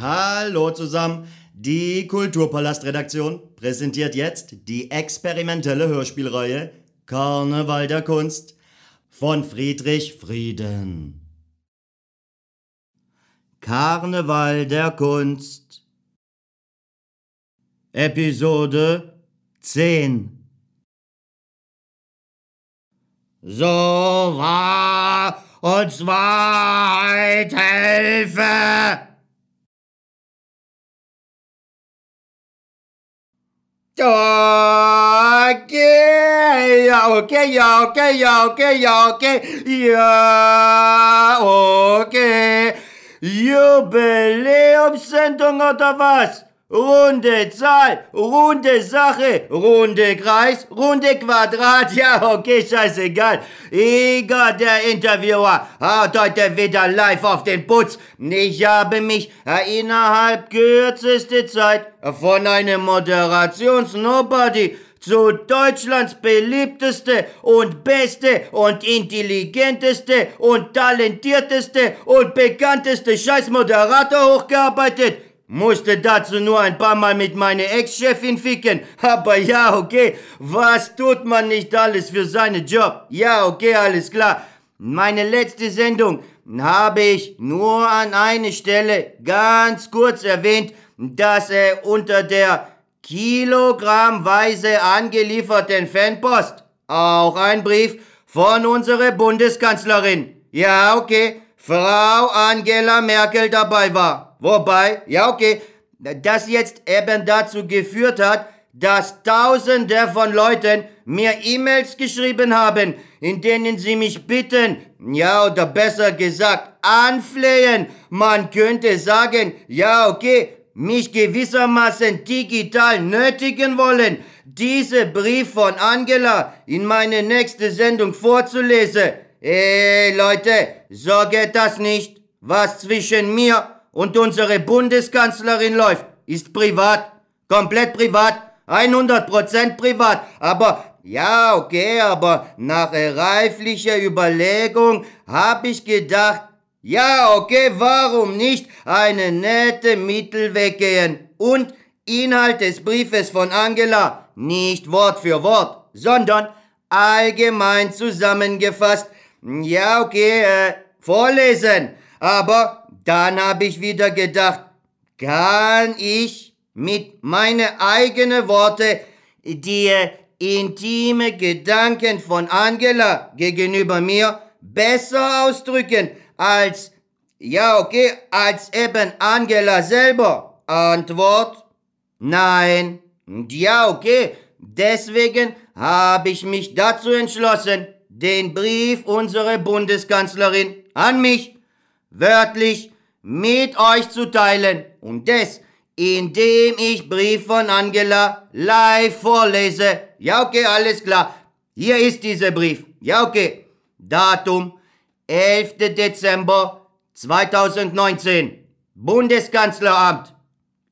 Hallo zusammen. Die Kulturpalast-Redaktion präsentiert jetzt die experimentelle Hörspielreihe Karneval der Kunst von Friedrich Frieden. Karneval der Kunst Episode 10 So wahr uns Wahrheit helfe! Okay, ja, okay, ja, okay, ja, okay, ja, okay, ja, okay. Jubiläumssendung oder was? Runde Zahl, runde Sache, runde Kreis, runde Quadrat, ja, okay, scheißegal. Egal, der Interviewer haut heute wieder live auf den Putz. Ich habe mich innerhalb kürzester Zeit von einem Moderations-Nobody zu Deutschlands beliebteste und beste und intelligenteste und talentierteste und bekannteste Scheißmoderator hochgearbeitet musste dazu nur ein paar Mal mit meiner Ex-Chefin ficken. Aber ja, okay, was tut man nicht alles für seinen Job? Ja, okay, alles klar. Meine letzte Sendung habe ich nur an einer Stelle ganz kurz erwähnt, dass er unter der kilogrammweise angelieferten Fanpost auch ein Brief von unserer Bundeskanzlerin, ja okay, Frau Angela Merkel dabei war. Wobei, ja okay, das jetzt eben dazu geführt hat, dass Tausende von Leuten mir E-Mails geschrieben haben, in denen sie mich bitten, ja oder besser gesagt, anflehen. Man könnte sagen, ja okay, mich gewissermaßen digital nötigen wollen, diese Brief von Angela in meine nächste Sendung vorzulesen. Ey Leute, so geht das nicht. Was zwischen mir und unsere Bundeskanzlerin läuft, ist privat, komplett privat, 100% privat, aber ja, okay, aber nach reiflicher Überlegung habe ich gedacht, ja, okay, warum nicht eine nette Mittelweg gehen und Inhalt des Briefes von Angela nicht Wort für Wort, sondern allgemein zusammengefasst, ja, okay, äh, vorlesen. Aber dann habe ich wieder gedacht, kann ich mit meine eigenen Worte die intime Gedanken von Angela gegenüber mir besser ausdrücken als, ja okay, als eben Angela selber? Antwort, nein. Ja okay, deswegen habe ich mich dazu entschlossen, den Brief unserer Bundeskanzlerin an mich wörtlich mit euch zu teilen und das, indem ich Brief von Angela live vorlese. Ja, okay, alles klar. Hier ist dieser Brief. Ja, okay. Datum 11. Dezember 2019. Bundeskanzleramt.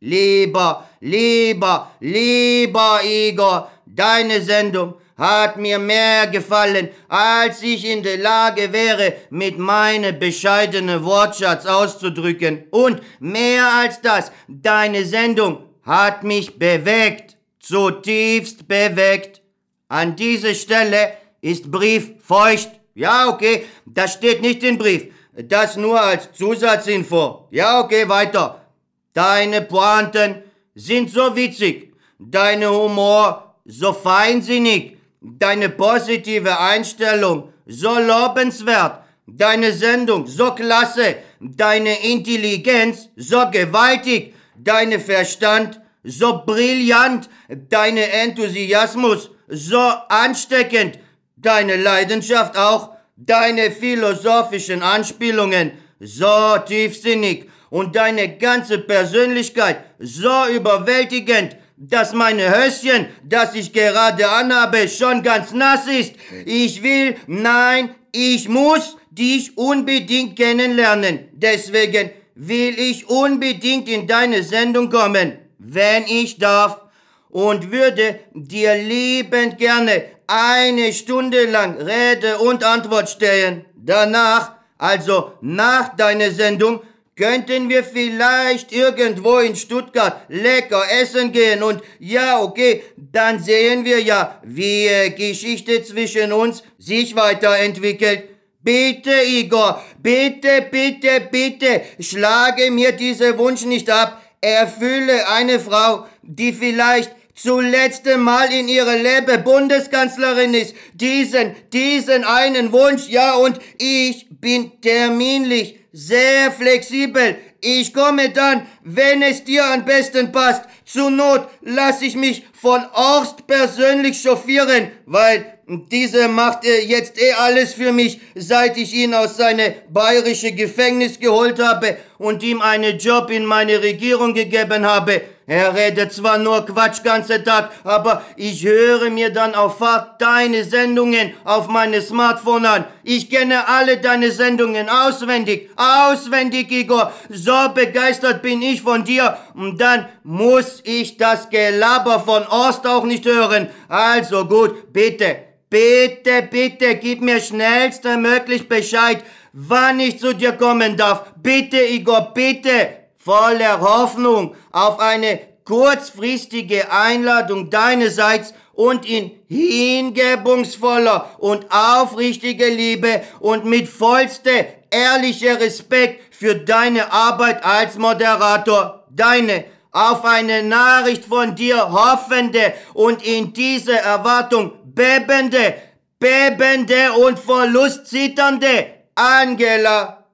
Lieber, lieber, lieber Igor, deine Sendung hat mir mehr gefallen, als ich in der Lage wäre, mit meinem bescheidenen Wortschatz auszudrücken. Und mehr als das, deine Sendung hat mich bewegt, zutiefst bewegt. An dieser Stelle ist Brief feucht. Ja, okay, das steht nicht im Brief. Das nur als Zusatzinfo. Ja, okay, weiter. Deine Pointen sind so witzig. Deine Humor so feinsinnig deine positive Einstellung so lobenswert, deine Sendung so klasse, deine Intelligenz so gewaltig, deine Verstand so brillant, deine Enthusiasmus so ansteckend, deine Leidenschaft auch, deine philosophischen Anspielungen so tiefsinnig. Und deine ganze Persönlichkeit so überwältigend, dass meine Höschen, das ich gerade anhabe, schon ganz nass ist. Ich will, nein, ich muss dich unbedingt kennenlernen. Deswegen will ich unbedingt in deine Sendung kommen, wenn ich darf. Und würde dir liebend gerne eine Stunde lang Rede und Antwort stellen. Danach, also nach deiner Sendung, könnten wir vielleicht irgendwo in Stuttgart lecker essen gehen und ja, okay, dann sehen wir ja, wie äh, Geschichte zwischen uns sich weiterentwickelt. Bitte, Igor, bitte, bitte, bitte, schlage mir diesen Wunsch nicht ab. Erfülle eine Frau, die vielleicht zuletzt Mal in ihrer Leben Bundeskanzlerin ist. Diesen, diesen einen Wunsch, ja, und ich bin terminlich sehr flexibel. Ich komme dann, wenn es dir am besten passt. Zur Not lasse ich mich von Orst persönlich chauffieren, weil dieser macht äh, jetzt eh alles für mich, seit ich ihn aus seinem bayerische Gefängnis geholt habe und ihm einen Job in meine Regierung gegeben habe. Er redet zwar nur Quatsch ganze Tag, aber ich höre mir dann auf Fahrt deine Sendungen auf meine Smartphone an. Ich kenne alle deine Sendungen auswendig, auswendig, Igor. So begeistert bin ich von dir. Und dann muss ich das Gelaber von Ost auch nicht hören. Also gut, bitte, bitte, bitte, gib mir schnellstmöglich Bescheid, wann ich zu dir kommen darf. Bitte, Igor, bitte voller Hoffnung auf eine kurzfristige Einladung deinerseits und in hingebungsvoller und aufrichtiger Liebe und mit vollster ehrlicher Respekt für deine Arbeit als Moderator. Deine auf eine Nachricht von dir hoffende und in dieser Erwartung bebende, bebende und verlustzitternde Angela.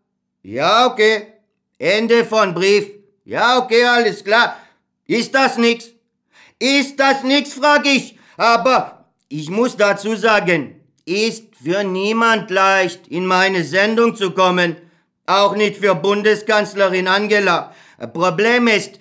Ja, okay. Ende von Brief. Ja, okay, alles klar. Ist das nix? Ist das nix, frag ich. Aber ich muss dazu sagen, ist für niemand leicht, in meine Sendung zu kommen. Auch nicht für Bundeskanzlerin Angela. Problem ist,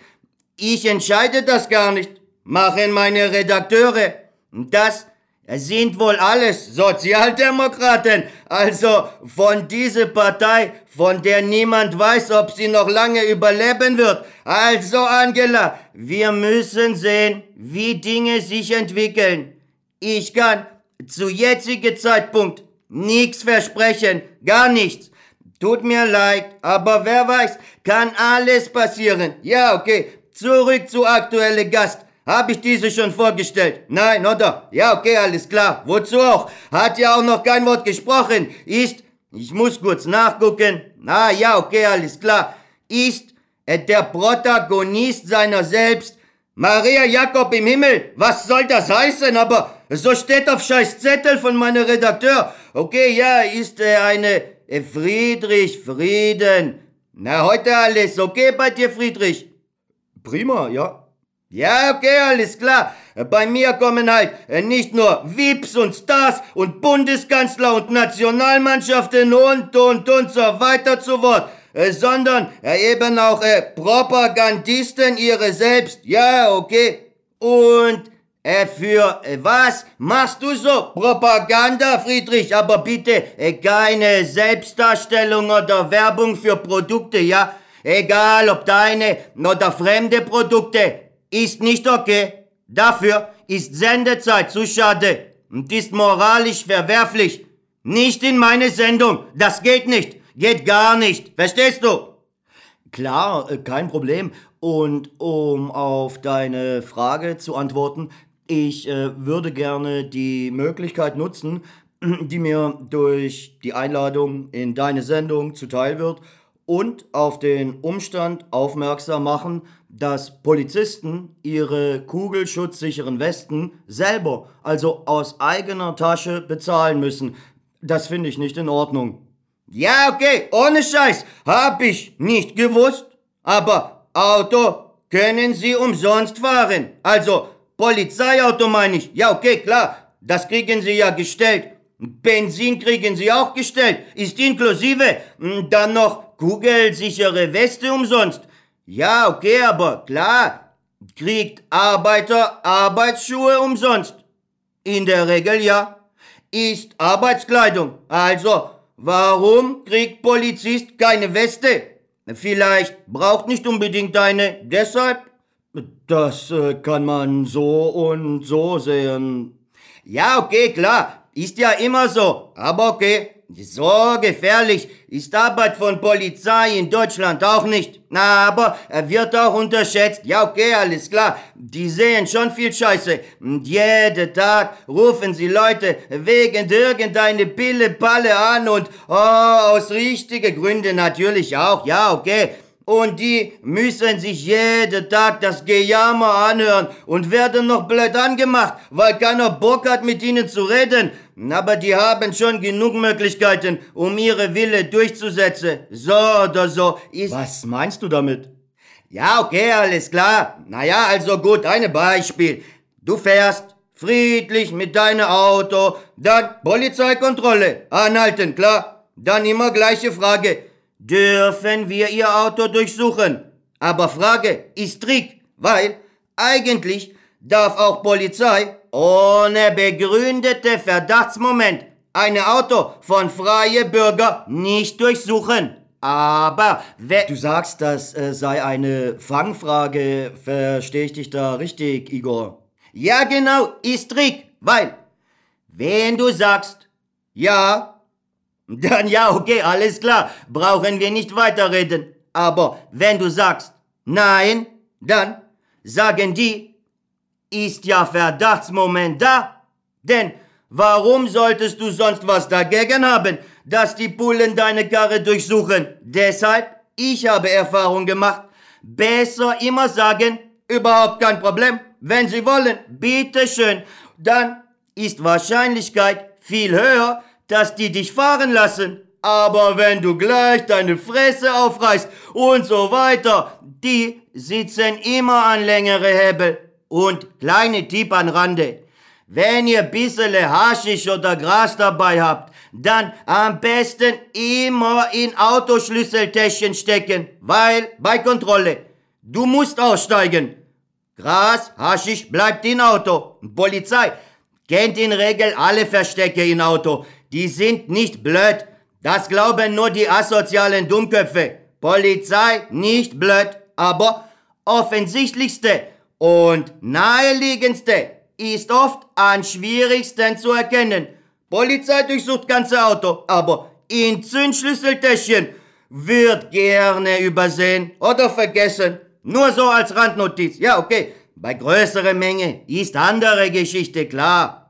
ich entscheide das gar nicht. Machen meine Redakteure. Das sind wohl alles Sozialdemokraten, also von dieser Partei, von der niemand weiß, ob sie noch lange überleben wird. Also Angela, wir müssen sehen, wie Dinge sich entwickeln. Ich kann zu jetziger Zeitpunkt nichts versprechen, gar nichts. Tut mir leid, aber wer weiß, kann alles passieren. Ja, okay, zurück zu aktuelle Gast. Hab ich diese schon vorgestellt? Nein, oder? Ja, okay, alles klar. Wozu auch? Hat ja auch noch kein Wort gesprochen. Ist, ich muss kurz nachgucken. Ah, ja, okay, alles klar. Ist der Protagonist seiner selbst. Maria Jakob im Himmel. Was soll das heißen? Aber so steht auf scheiß Zettel von meinem Redakteur. Okay, ja, ist er eine Friedrich Frieden. Na, heute alles okay bei dir, Friedrich? Prima, ja. Ja, okay, alles klar. Bei mir kommen halt äh, nicht nur Vips und Stars und Bundeskanzler und Nationalmannschaften und und und so weiter zu Wort, äh, sondern äh, eben auch Propagandisten ihre selbst. Ja, okay. Und für was machst du so Propaganda, Friedrich? Aber bitte keine Selbstdarstellung oder Werbung für Produkte, ja? Egal ob deine oder fremde Produkte ist nicht okay. Dafür ist Sendezeit zu schade und ist moralisch verwerflich. Nicht in meine Sendung. Das geht nicht. Geht gar nicht. Verstehst du? Klar, äh, kein Problem. Und um auf deine Frage zu antworten, ich äh, würde gerne die Möglichkeit nutzen, die mir durch die Einladung in deine Sendung zuteil wird, und auf den Umstand aufmerksam machen, dass Polizisten ihre kugelschutzsicheren Westen selber, also aus eigener Tasche, bezahlen müssen. Das finde ich nicht in Ordnung. Ja, okay, ohne Scheiß, hab ich nicht gewusst. Aber Auto können Sie umsonst fahren. Also Polizeiauto meine ich. Ja, okay, klar, das kriegen Sie ja gestellt. Benzin kriegen Sie auch gestellt, ist inklusive. Dann noch kugelsichere Weste umsonst. Ja, okay, aber klar, kriegt Arbeiter Arbeitsschuhe umsonst. In der Regel ja. Ist Arbeitskleidung. Also, warum kriegt Polizist keine Weste? Vielleicht braucht nicht unbedingt eine, deshalb? Das äh, kann man so und so sehen. Ja, okay, klar. Ist ja immer so. Aber okay, So gefährlich ist Arbeit von Polizei in Deutschland auch nicht. Na, aber er wird auch unterschätzt. Ja, okay, alles klar. Die sehen schon viel Scheiße. Und jeden Tag rufen sie Leute wegen irgendeine Pille-Palle an und, oh, aus richtigen Gründen natürlich auch. Ja, okay. Und die müssen sich jeden Tag das Gejammer anhören und werden noch blöd angemacht, weil keiner Bock hat, mit ihnen zu reden. Aber die haben schon genug Möglichkeiten, um ihre Wille durchzusetzen. So oder so ist... Was meinst du damit? Ja, okay, alles klar. Naja, also gut, ein Beispiel. Du fährst friedlich mit deinem Auto, dann Polizeikontrolle, anhalten, klar. Dann immer gleiche Frage dürfen wir Ihr Auto durchsuchen. Aber Frage ist Trick, weil eigentlich darf auch Polizei ohne begründete Verdachtsmoment ein Auto von freie Bürger nicht durchsuchen. Aber wer... Du sagst, das äh, sei eine Fangfrage. Verstehe ich dich da richtig, Igor? Ja, genau, ist Trick, weil wenn du sagst, ja, dann ja, okay, alles klar, brauchen wir nicht weiterreden. Aber wenn du sagst nein, dann sagen die, ist ja Verdachtsmoment da. Denn warum solltest du sonst was dagegen haben, dass die Bullen deine Karre durchsuchen? Deshalb, ich habe Erfahrung gemacht, besser immer sagen, überhaupt kein Problem. Wenn Sie wollen, bitteschön, dann ist Wahrscheinlichkeit viel höher, dass die dich fahren lassen. Aber wenn du gleich deine Fresse aufreißt und so weiter, die sitzen immer an längere Hebel. Und kleine Tipp an Rande. Wenn ihr bissele Haschisch oder Gras dabei habt, dann am besten immer in Autoschlüsseltäschchen stecken, weil bei Kontrolle, du musst aussteigen. Gras, Haschisch bleibt in Auto. Polizei kennt in Regel alle Verstecke in Auto. Die sind nicht blöd. Das glauben nur die asozialen Dummköpfe. Polizei nicht blöd, aber offensichtlichste und naheliegendste ist oft am schwierigsten zu erkennen. Polizei durchsucht ganze Auto, aber in Zündschlüsseltäschchen wird gerne übersehen oder vergessen. Nur so als Randnotiz. Ja, okay. Bei größerer Menge ist andere Geschichte klar.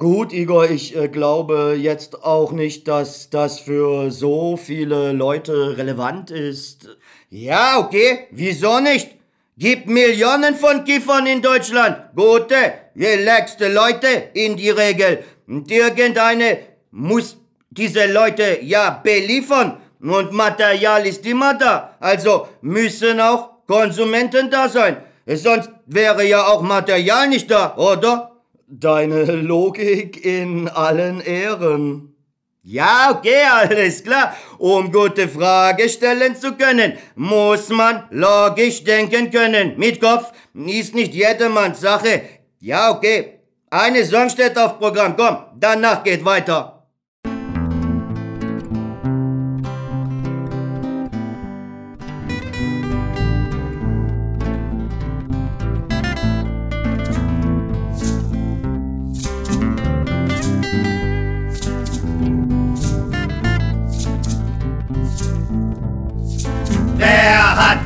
Gut, Igor, ich äh, glaube jetzt auch nicht, dass das für so viele Leute relevant ist. Ja, okay, wieso nicht? Gibt Millionen von Kiffern in Deutschland. Gute, relaxte Leute in die Regel. Und irgendeine muss diese Leute ja beliefern. Und Material ist immer da. Also müssen auch Konsumenten da sein. Sonst wäre ja auch Material nicht da, oder? Deine Logik in allen Ehren. Ja, okay, alles klar. Um gute Frage stellen zu können, muss man logisch denken können. Mit Kopf ist nicht jedermanns Sache. Ja, okay. Eine Song steht auf Programm. Komm, danach geht weiter.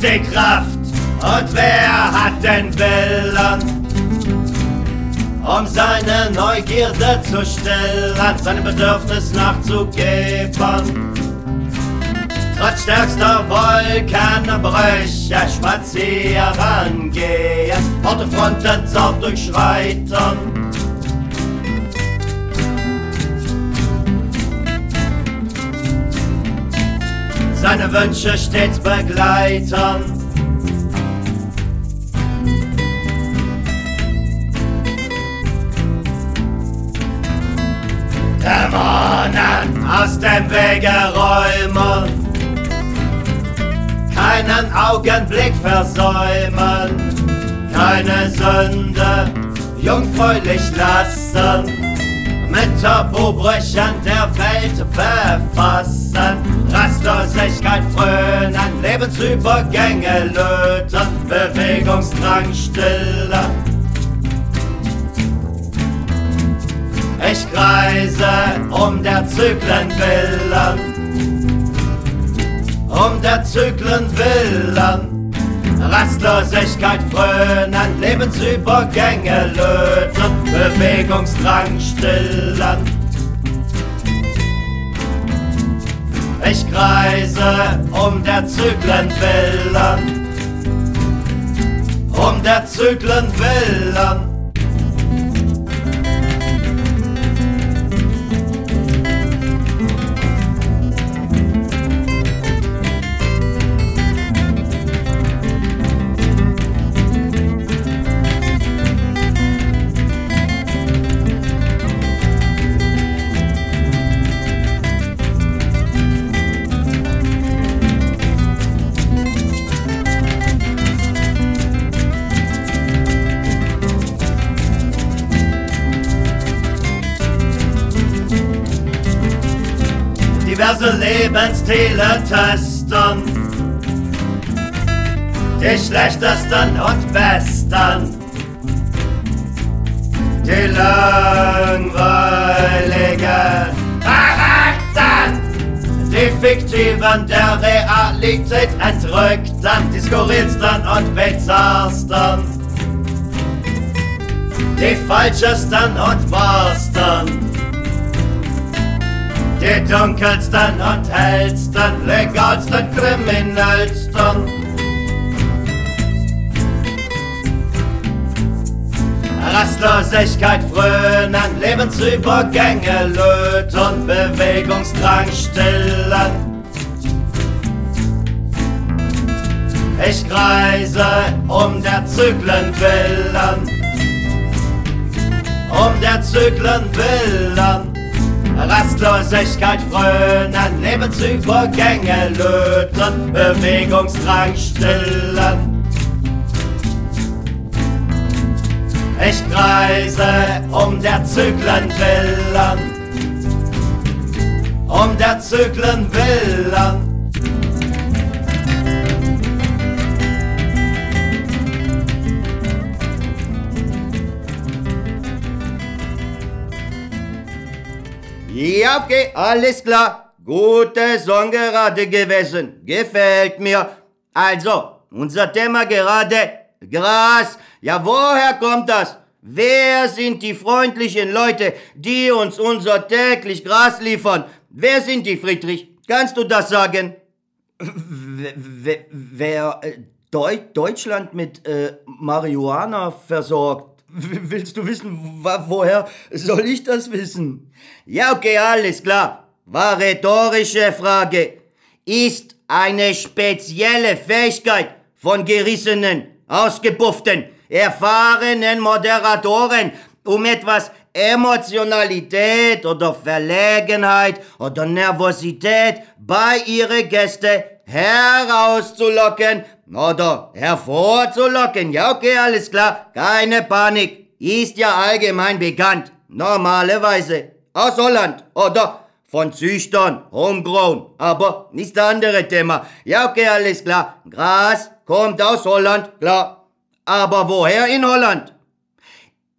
Die Kraft und wer hat den Willen, um seine Neugierde zu stillen, seinem Bedürfnis nachzugeben. Trotz stärkster Wolkenbrüche spazieren gehen, Autofronten zart durchschreiten. Seine Wünsche stets begleiten. Dämonen aus dem Wege räumen, keinen Augenblick versäumen, keine Sünde jungfräulich lassen, mit Tabubrüchen der Welt befassen Rastlosigkeit frönen, Lebensübergänge löten, Bewegungsdrang stillen. Ich kreise um der Zyklen willen, um der Zyklen willen. Rastlosigkeit frönen, Lebensübergänge lösen, Bewegungsdrang stillen. Ich kreise um der Zyklen willen, um der Zyklen willen. Diverse Lebensstile testen. Die schlechtesten und besten. Die langweiligen Charakter. Die fiktiven der Realität entrückten. Die skurrilsten und bizarrsten. Die falschesten und wahrsten die dunkelsten und hellsten, legalsten, kriminellsten. Rastlosigkeit frönen, Lebensübergänge löten, Bewegungsdrang stillen. Ich kreise um der Zyklen willen, um der Zyklen willen. Rastlosigkeit frönen, Lebensübergänge löten, Bewegungsdrang stillen. Ich kreise um der Zyklen willen, um der Zyklen willen. Ja, okay, alles klar. Gute Song gerade gewesen. Gefällt mir. Also, unser Thema gerade Gras. Ja, woher kommt das? Wer sind die freundlichen Leute, die uns unser täglich Gras liefern? Wer sind die, Friedrich? Kannst du das sagen? Wer, wer äh, Deu Deutschland mit äh, Marihuana versorgt? Willst du wissen, woher soll ich das wissen? Ja, okay, alles klar. War rhetorische Frage. Ist eine spezielle Fähigkeit von gerissenen, ausgepufften, erfahrenen Moderatoren, um etwas Emotionalität oder Verlegenheit oder Nervosität bei ihre Gäste herauszulocken oder hervorzulocken. Ja, okay, alles klar. Keine Panik. Ist ja allgemein bekannt. Normalerweise. Aus Holland. Oder von Züchtern. Homegrown. Aber nicht das andere Thema. Ja, okay, alles klar. Gras kommt aus Holland. Klar. Aber woher in Holland?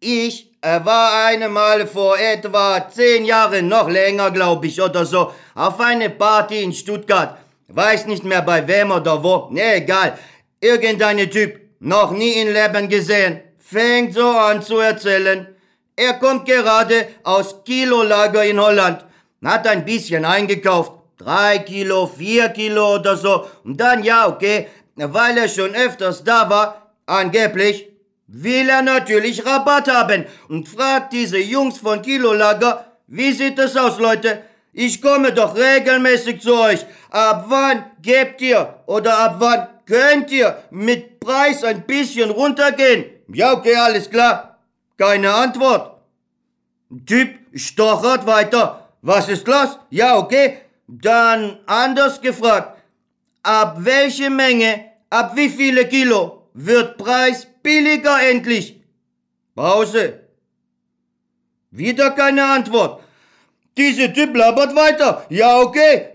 Ich äh, war einmal vor etwa zehn Jahren, noch länger glaube ich oder so, auf eine Party in Stuttgart. Weiß nicht mehr bei wem oder wo. Nee, egal. Irgendeine Typ. Noch nie in Leben gesehen. Fängt so an zu erzählen. Er kommt gerade aus Kilolager in Holland. Hat ein bisschen eingekauft. Drei Kilo, vier Kilo oder so. Und dann, ja, okay, weil er schon öfters da war, angeblich, will er natürlich Rabatt haben und fragt diese Jungs von Kilolager, wie sieht es aus, Leute? Ich komme doch regelmäßig zu euch. Ab wann gebt ihr oder ab wann könnt ihr mit Preis ein bisschen runtergehen? Ja, okay, alles klar. Keine Antwort. Typ stochert weiter. Was ist los? Ja, okay. Dann anders gefragt. Ab welche Menge, ab wie viele Kilo wird Preis billiger endlich? Pause. Wieder keine Antwort. Diese Typ labert weiter. Ja, okay.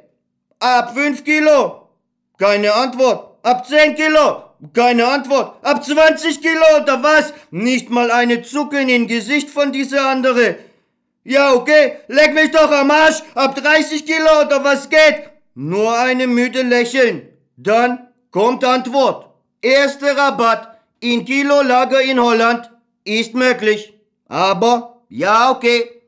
Ab 5 Kilo. Keine Antwort. Ab 10 Kilo. Keine Antwort. Ab 20 Kilo oder was? Nicht mal eine Zucken im Gesicht von dieser andere. Ja, okay, leck mich doch am Arsch, ab 30 Kilo oder was geht? Nur eine müde Lächeln. Dann kommt Antwort. Erster Rabatt in Kilolager in Holland ist möglich. Aber, ja, okay.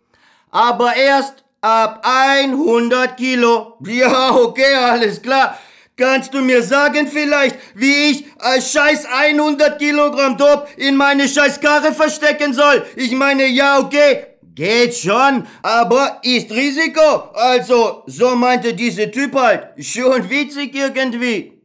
Aber erst ab 100 Kilo. Ja, okay, alles klar. Kannst du mir sagen vielleicht, wie ich als scheiß 100 Kilogramm Top in meine scheiß Karre verstecken soll? Ich meine, ja, okay. Geht schon, aber ist Risiko. Also, so meinte dieser Typ halt. Schon witzig irgendwie.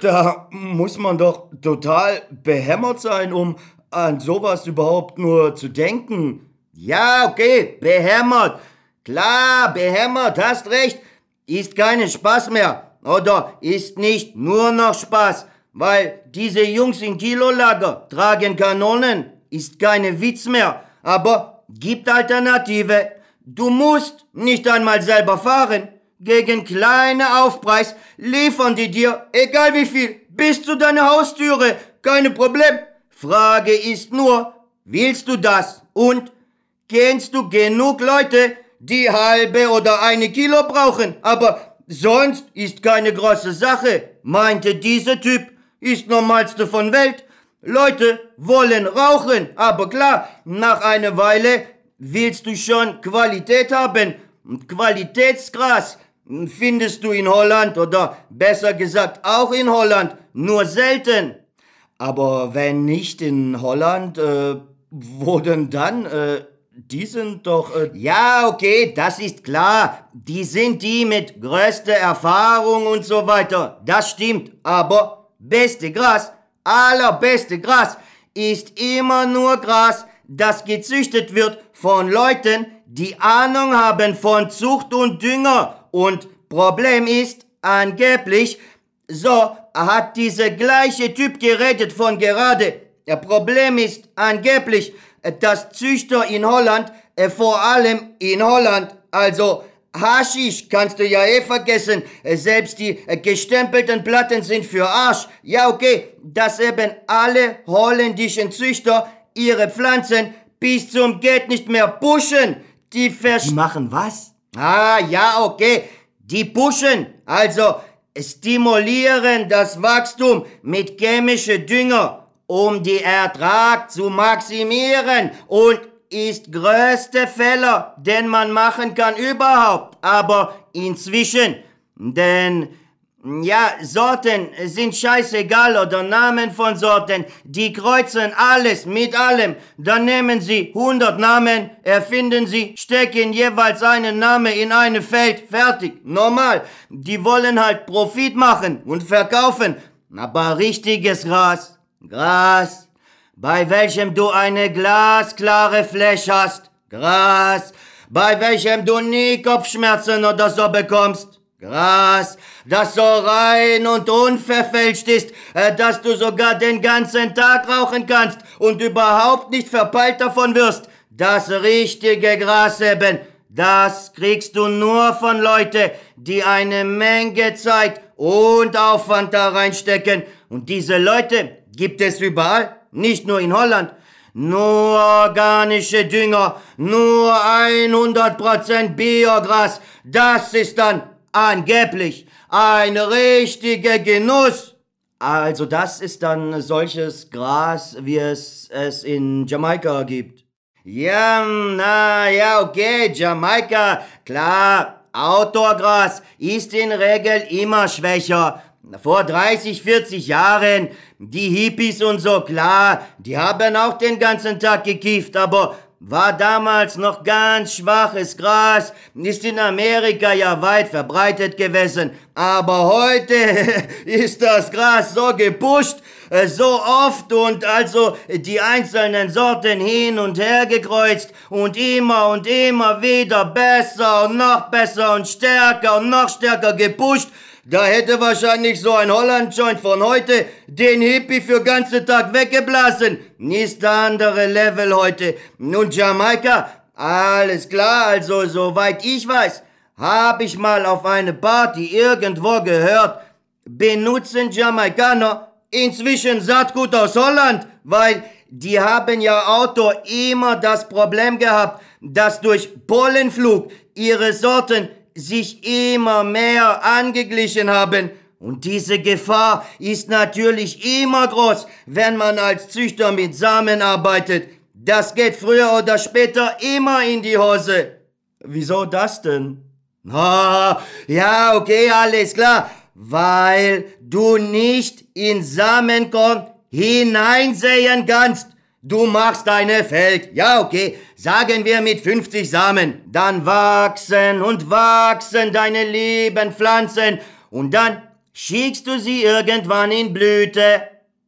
Da muss man doch total behämmert sein, um an sowas überhaupt nur zu denken. Ja, okay, behämmert. Klar, behämmert, hast recht. Ist keinen Spaß mehr. Oder ist nicht nur noch Spaß, weil diese Jungs in Kilolager tragen Kanonen. Ist keine Witz mehr. Aber gibt Alternative. Du musst nicht einmal selber fahren. Gegen kleine Aufpreis liefern die dir, egal wie viel, bis zu deiner Haustüre. Keine Problem. Frage ist nur, willst du das? Und kennst du genug Leute, die halbe oder eine Kilo brauchen? Aber sonst ist keine große Sache, meinte dieser Typ. Ist normalste von Welt. Leute wollen rauchen, aber klar, nach einer Weile willst du schon Qualität haben. Qualitätsgras findest du in Holland oder besser gesagt auch in Holland nur selten. Aber wenn nicht in Holland, äh, wo denn dann? Äh, die sind doch. Äh ja, okay, das ist klar. Die sind die mit größter Erfahrung und so weiter. Das stimmt. Aber beste Gras, allerbeste Gras ist immer nur Gras, das gezüchtet wird von Leuten, die Ahnung haben von Zucht und Dünger und Problem ist, angeblich, so hat dieser gleiche Typ geredet von gerade. Problem ist angeblich, dass Züchter in Holland, äh, vor allem in Holland, also Haschisch kannst du ja eh vergessen. Äh, selbst die äh, gestempelten Platten sind für Arsch. Ja, okay, dass eben alle holländischen Züchter ihre Pflanzen bis zum Geht nicht mehr pushen. Die, die machen was? Ah, ja, okay. Die pushen, also stimulieren das Wachstum mit chemischen Dünger, um die Ertrag zu maximieren und ist größte Fehler, den man machen kann überhaupt. Aber inzwischen, denn ja, Sorten sind scheißegal oder Namen von Sorten. Die kreuzen alles mit allem. Dann nehmen sie 100 Namen, erfinden sie, stecken jeweils einen Namen in ein Feld. Fertig. Normal. Die wollen halt Profit machen und verkaufen. Aber richtiges Gras. Gras. Bei welchem du eine glasklare Fläche hast. Gras. Bei welchem du nie Kopfschmerzen oder so bekommst. Gras, das so rein und unverfälscht ist, äh, dass du sogar den ganzen Tag rauchen kannst und überhaupt nicht verpeilt davon wirst. Das richtige Gras eben, das kriegst du nur von Leuten, die eine Menge Zeit und Aufwand da reinstecken. Und diese Leute gibt es überall, nicht nur in Holland. Nur organische Dünger, nur 100% Biogras, das ist dann Angeblich ein richtiger Genuss. Also das ist dann solches Gras, wie es es in Jamaika gibt. Ja, na ja, okay, Jamaika, klar, Outdoorgras ist in Regel immer schwächer. Vor 30, 40 Jahren, die Hippies und so, klar, die haben auch den ganzen Tag gekifft, aber war damals noch ganz schwaches Gras, ist in Amerika ja weit verbreitet gewesen. Aber heute ist das Gras so gepusht, äh, so oft und also die einzelnen Sorten hin und her gekreuzt und immer und immer wieder besser und noch besser und stärker und noch stärker gepusht, da hätte wahrscheinlich so ein Holland-Joint von heute den Hippie für ganze Tag weggeblasen. Ist der andere Level heute. Nun Jamaika, alles klar, also soweit ich weiß, hab ich mal auf eine Party irgendwo gehört, benutzen Jamaikaner inzwischen Saatgut aus Holland, weil die haben ja Auto immer das Problem gehabt, dass durch Pollenflug ihre Sorten sich immer mehr angeglichen haben. Und diese Gefahr ist natürlich immer groß, wenn man als Züchter mit Samen arbeitet. Das geht früher oder später immer in die Hose. Wieso das denn? Ah, ja, okay, alles klar. Weil du nicht in Samenkorn hineinsehen kannst. Du machst deine Feld. Ja, okay. Sagen wir mit 50 Samen. Dann wachsen und wachsen deine lieben Pflanzen. Und dann schickst du sie irgendwann in Blüte.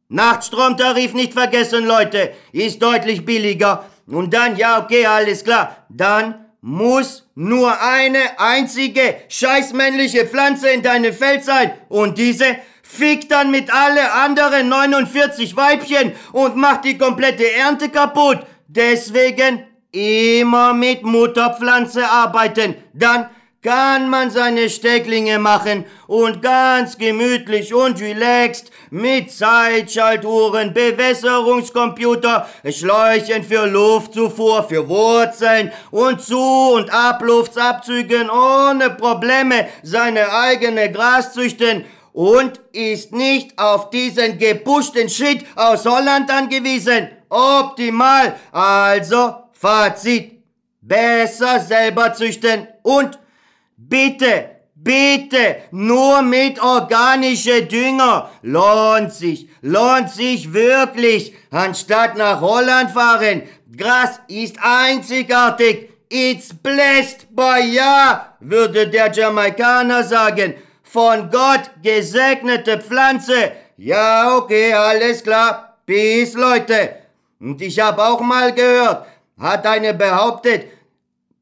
Nachtstromtarif nicht vergessen, Leute. Ist deutlich billiger. Und dann, ja, okay, alles klar. Dann muss nur eine einzige scheißmännliche Pflanze in deinem Feld sein. Und diese fickt dann mit alle anderen 49 Weibchen und macht die komplette Ernte kaputt. Deswegen immer mit Mutterpflanze arbeiten. Dann kann man seine Stecklinge machen und ganz gemütlich und relaxed mit Zeitschaltuhren, Bewässerungskomputer, Schläuchen für Luftzufuhr, für Wurzeln und Zu- und Abluftsabzügen ohne Probleme seine eigene Gras züchten und ist nicht auf diesen gepuschten Shit aus Holland angewiesen. Optimal. Also, Fazit. Besser selber züchten und Bitte, bitte, nur mit organische Dünger. Lohnt sich, lohnt sich wirklich, anstatt nach Holland fahren. Gras ist einzigartig. It's blessed by ja, würde der Jamaikaner sagen. Von Gott gesegnete Pflanze. Ja, okay, alles klar. Peace, Leute. Und ich habe auch mal gehört, hat eine behauptet,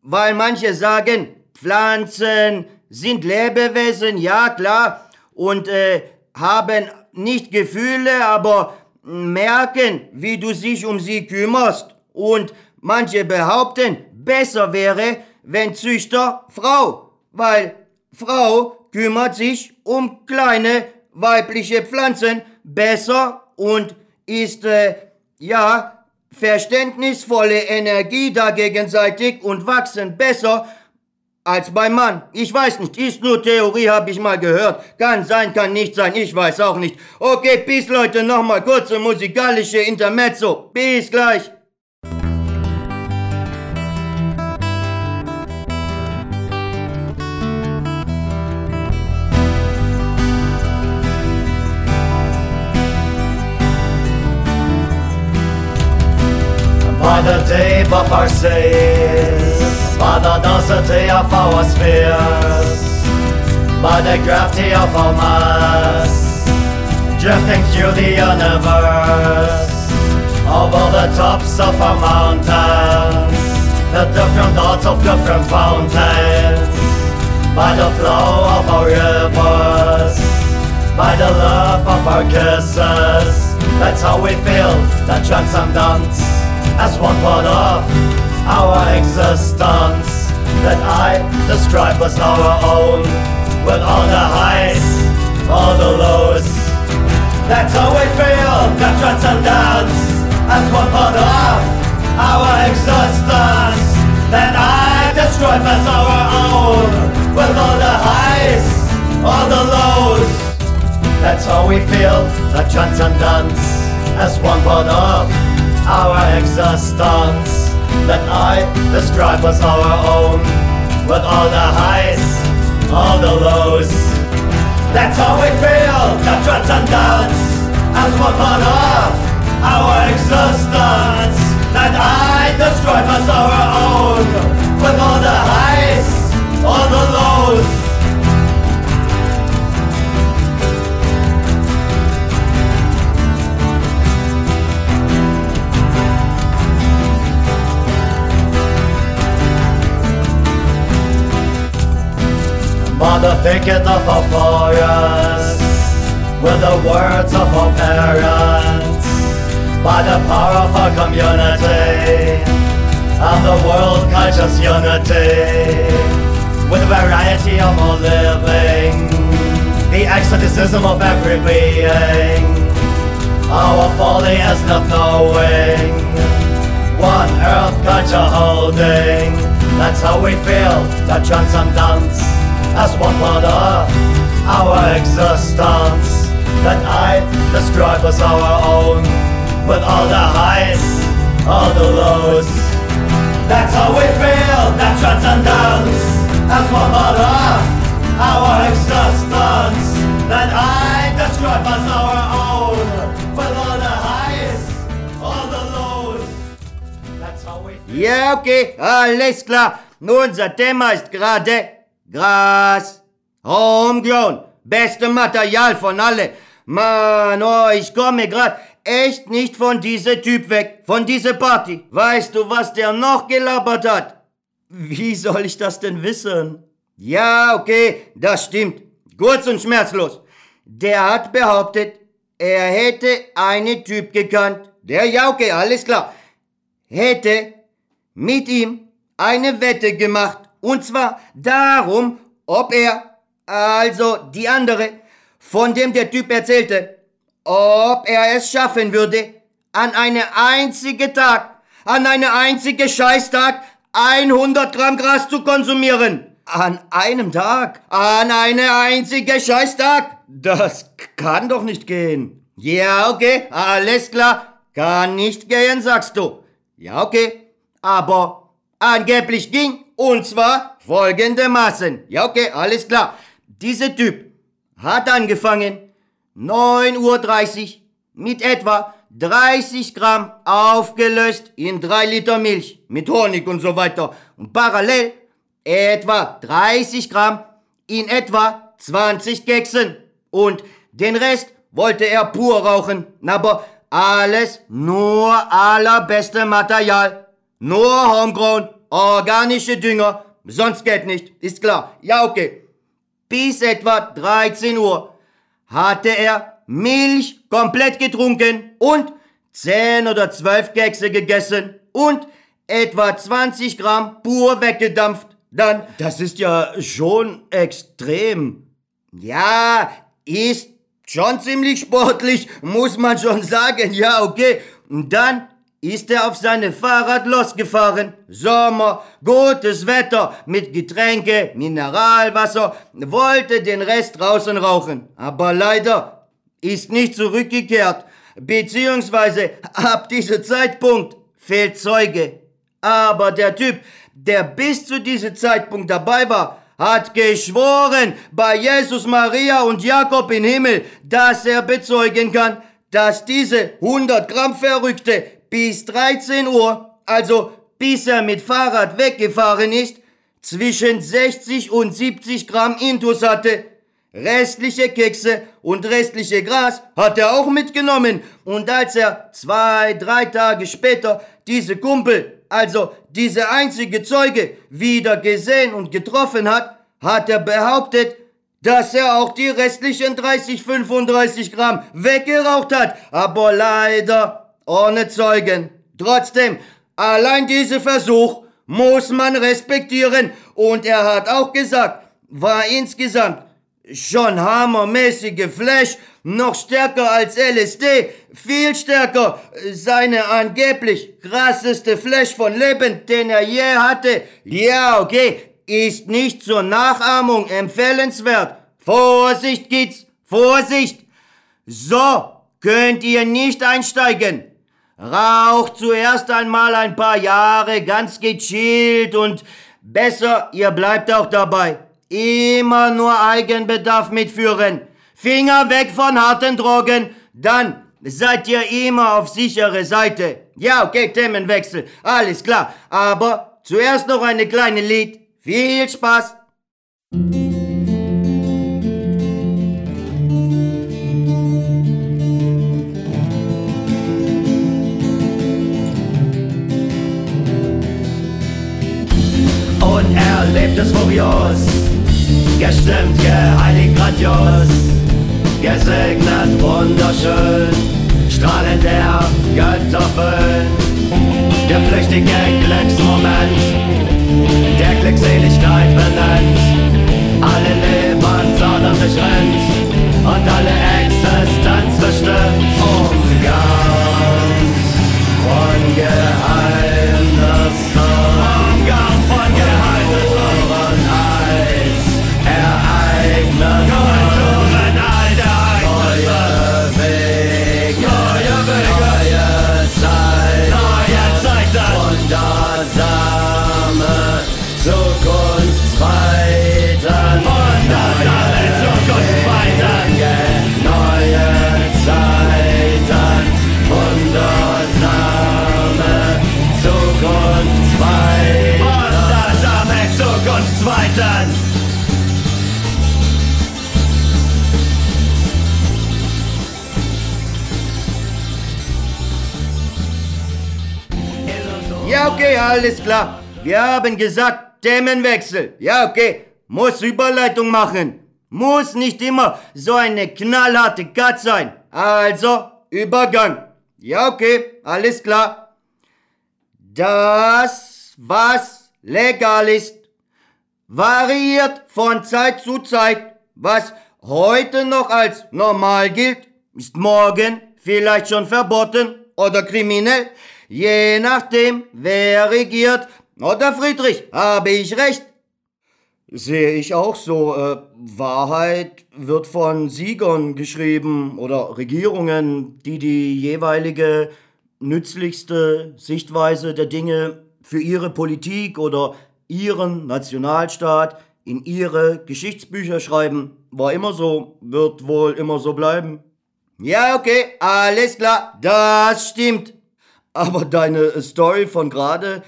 weil manche sagen, Pflanzen sind Lebewesen, ja klar, und äh, haben nicht Gefühle, aber merken, wie du dich um sie kümmerst. Und manche behaupten, besser wäre, wenn Züchter Frau, weil Frau kümmert sich um kleine weibliche Pflanzen besser und ist, äh, ja, verständnisvolle Energie da gegenseitig und wachsen besser als beim Mann. Ich weiß nicht, ist nur Theorie, habe ich mal gehört. Kann sein, kann nicht sein, ich weiß auch nicht. Okay, bis Leute, nochmal kurze musikalische Intermezzo. Bis gleich. Sins, by the density of our spheres, by the gravity of our mass, drifting through the universe, over the tops of our mountains, the different thoughts of different fountains, by the flow of our rivers, by the love of our kisses. That's how we feel that transcendence as one part of our existence that I describe as our own with all the highs, all the lows. That's how we feel that transcendence as one part of our existence that I describe as our own with all the highs, all the lows. That's how we feel that transcendence as one part of our existence that I describe as our own with all the highs, all the lows. That's how we feel that transcendence as one part of our existence that I describe as our own with all the highs, all the lows. By the thicket of our forest, with the words of our parents, by the power of our community, and the world culture's unity, with the variety of our living, the ecstaticism of every being, our folly is not knowing one earth culture holding. That's how we feel that transcendence as one part of our existence that I describe as our own with all the highs, all the lows. That's how we feel that transcendence as one part of our existence that I describe as our own with all the highs, all the lows. That's how we feel. Ja, okay, alles klar. Unser Thema ist gerade Gras. Homegrown. Beste Material von alle. Mann, oh, ich komme grad echt nicht von diesem Typ weg. Von dieser Party. Weißt du, was der noch gelabert hat? Wie soll ich das denn wissen? Ja, okay, das stimmt. Kurz und schmerzlos. Der hat behauptet, er hätte einen Typ gekannt. Der, ja, okay, alles klar. Hätte mit ihm eine Wette gemacht. Und zwar darum, ob er, also die andere, von dem der Typ erzählte, ob er es schaffen würde, an einem einzigen Tag, an einem einzigen Scheißtag 100 Gramm Gras zu konsumieren. An einem Tag? An einem einzigen Scheißtag. Das kann doch nicht gehen. Ja, okay, alles klar. Kann nicht gehen, sagst du. Ja, okay. Aber angeblich ging, und zwar folgendermaßen. Ja, okay, alles klar. Dieser Typ hat angefangen, 9.30 Uhr mit etwa 30 Gramm aufgelöst in 3 Liter Milch mit Honig und so weiter. Und parallel etwa 30 Gramm in etwa 20 Keksen. Und den Rest wollte er pur rauchen, aber alles nur allerbeste Material. Nur Homegrown, organische Dünger, sonst geht nicht, ist klar. Ja, okay. Bis etwa 13 Uhr hatte er Milch komplett getrunken und 10 oder 12 Kekse gegessen und etwa 20 Gramm pur weggedampft. Dann, Das ist ja schon extrem. ja, ist schon ziemlich sportlich, muss man schon sagen. Ja, okay. Dann ist er auf seinem Fahrrad losgefahren. Sommer, gutes Wetter, mit Getränke, Mineralwasser, wollte den Rest draußen rauchen. Aber leider ist nicht zurückgekehrt. Beziehungsweise ab diesem Zeitpunkt fehlt Zeuge. Aber der Typ, der bis zu diesem Zeitpunkt dabei war, hat geschworen bei Jesus, Maria und Jakob im Himmel, dass er bezeugen kann, dass diese 100 Gramm Verrückte bis 13 Uhr, also bis er mit Fahrrad weggefahren ist, zwischen 60 und 70 Gramm Intus hatte. Restliche Kekse und restliche Gras hat er auch mitgenommen. Und als er zwei, drei Tage später diese Kumpel, also diese einzige Zeuge, wieder gesehen und getroffen hat, hat er behauptet, dass er auch die restlichen 30, 35 Gramm weggeraucht hat. Aber leider ohne Zeugen. Trotzdem, allein dieser Versuch muss man respektieren. Und er hat auch gesagt, war insgesamt schon hammermäßige Flash, noch stärker als LSD, viel stärker. Seine angeblich krasseste Flash von Leben, den er je hatte. Ja, okay, ist nicht zur Nachahmung empfehlenswert. Vorsicht, Kids, Vorsicht! So könnt ihr nicht einsteigen. Raucht zuerst einmal ein paar Jahre ganz gechillt und besser, ihr bleibt auch dabei. Immer nur Eigenbedarf mitführen. Finger weg von harten Drogen, dann seid ihr immer auf sichere Seite. Ja, okay, Themenwechsel, alles klar. Aber zuerst noch eine kleine Lied. Viel Spaß! Er lebt es furios, gestimmt, geheiligt, grandios, gesegnet, wunderschön, strahlend der Götterfüllen, der flüchtige Glücksmoment, der Glückseligkeit benennt, alle Lebensadern durchrennt und alle Existenz bestimmt. Um Gas Ja, okay, alles klar. Wir haben gesagt, Themenwechsel. Ja, okay. Muss Überleitung machen. Muss nicht immer so eine knallharte Cut sein. Also, Übergang. Ja, okay, alles klar. Das, was legal ist, variiert von Zeit zu Zeit. Was heute noch als normal gilt, ist morgen vielleicht schon verboten oder kriminell. Je nachdem, wer regiert. Oder Friedrich, habe ich recht? Sehe ich auch so. Äh, Wahrheit wird von Siegern geschrieben oder Regierungen, die die jeweilige nützlichste Sichtweise der Dinge für ihre Politik oder ihren Nationalstaat in ihre Geschichtsbücher schreiben. War immer so, wird wohl immer so bleiben. Ja, okay, alles klar, das stimmt. Aber deine Story von gerade